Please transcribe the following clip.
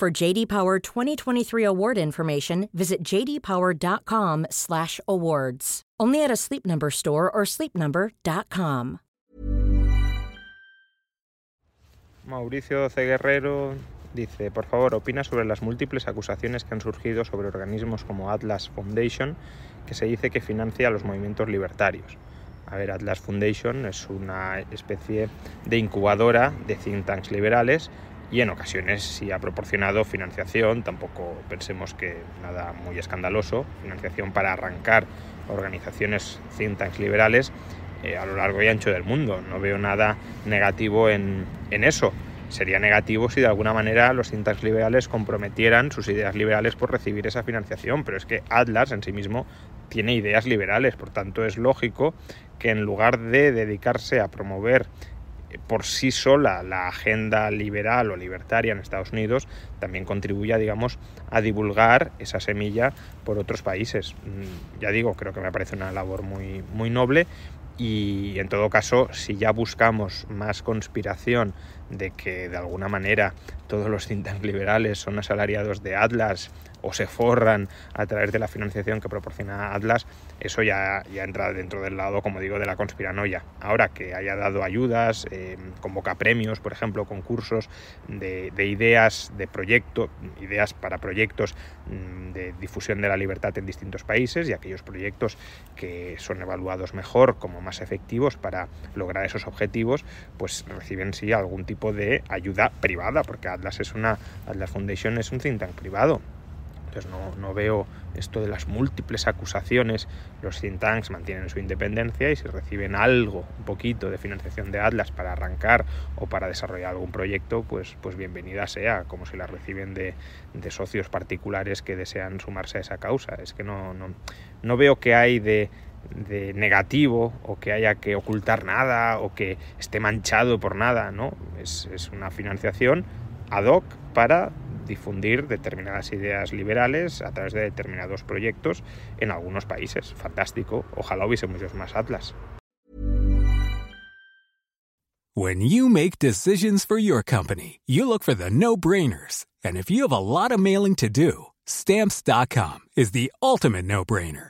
For JD Power 2023 award information, visit jdpower.com/awards. Only at a Sleep Number store or sleepnumber.com. Mauricio C. Guerrero dice, por favor, opina sobre las múltiples acusaciones que han surgido sobre organismos como Atlas Foundation, que se dice que financia los movimientos libertarios. A ver, Atlas Foundation es una especie de incubadora de think tanks liberales y en ocasiones sí ha proporcionado financiación, tampoco pensemos que nada muy escandaloso, financiación para arrancar organizaciones think liberales eh, a lo largo y ancho del mundo. No veo nada negativo en, en eso. Sería negativo si de alguna manera los think tanks liberales comprometieran sus ideas liberales por recibir esa financiación, pero es que Atlas en sí mismo tiene ideas liberales, por tanto es lógico que en lugar de dedicarse a promover por sí sola la agenda liberal o libertaria en Estados Unidos también contribuya, digamos, a divulgar esa semilla por otros países. Mm, ya digo, creo que me parece una labor muy, muy noble y en todo caso, si ya buscamos más conspiración de que de alguna manera todos los cintas liberales son asalariados de Atlas o se forran a través de la financiación que proporciona Atlas, eso ya, ya entra dentro del lado, como digo, de la conspiranoia. Ahora que haya dado ayudas, eh, convoca premios, por ejemplo, concursos de, de ideas, de proyectos, ideas para proyectos mm, de difusión de la libertad en distintos países y aquellos proyectos que son evaluados mejor como más efectivos para lograr esos objetivos, pues reciben sí algún tipo de ayuda privada, porque Atlas es una Atlas Foundation es un think tank privado. Entonces no, no, veo esto de las múltiples acusaciones. Los think tanks mantienen su independencia y si reciben algo, un poquito de financiación de Atlas para arrancar o para desarrollar algún proyecto, pues, pues bienvenida sea, como si la reciben de, de socios particulares que desean sumarse a esa causa. Es que no, no, no veo que hay de, de negativo o que haya que ocultar nada o que esté manchado por nada, ¿no? Es, es una financiación ad hoc para difundir determinadas ideas liberales a través de determinados proyectos en algunos países. Fantástico. Ojalá hubiese muchos más Atlas. When you make decisions for your company, you look for the no-brainers. And if you have a lot of mailing to do, stamps.com is the ultimate no-brainer.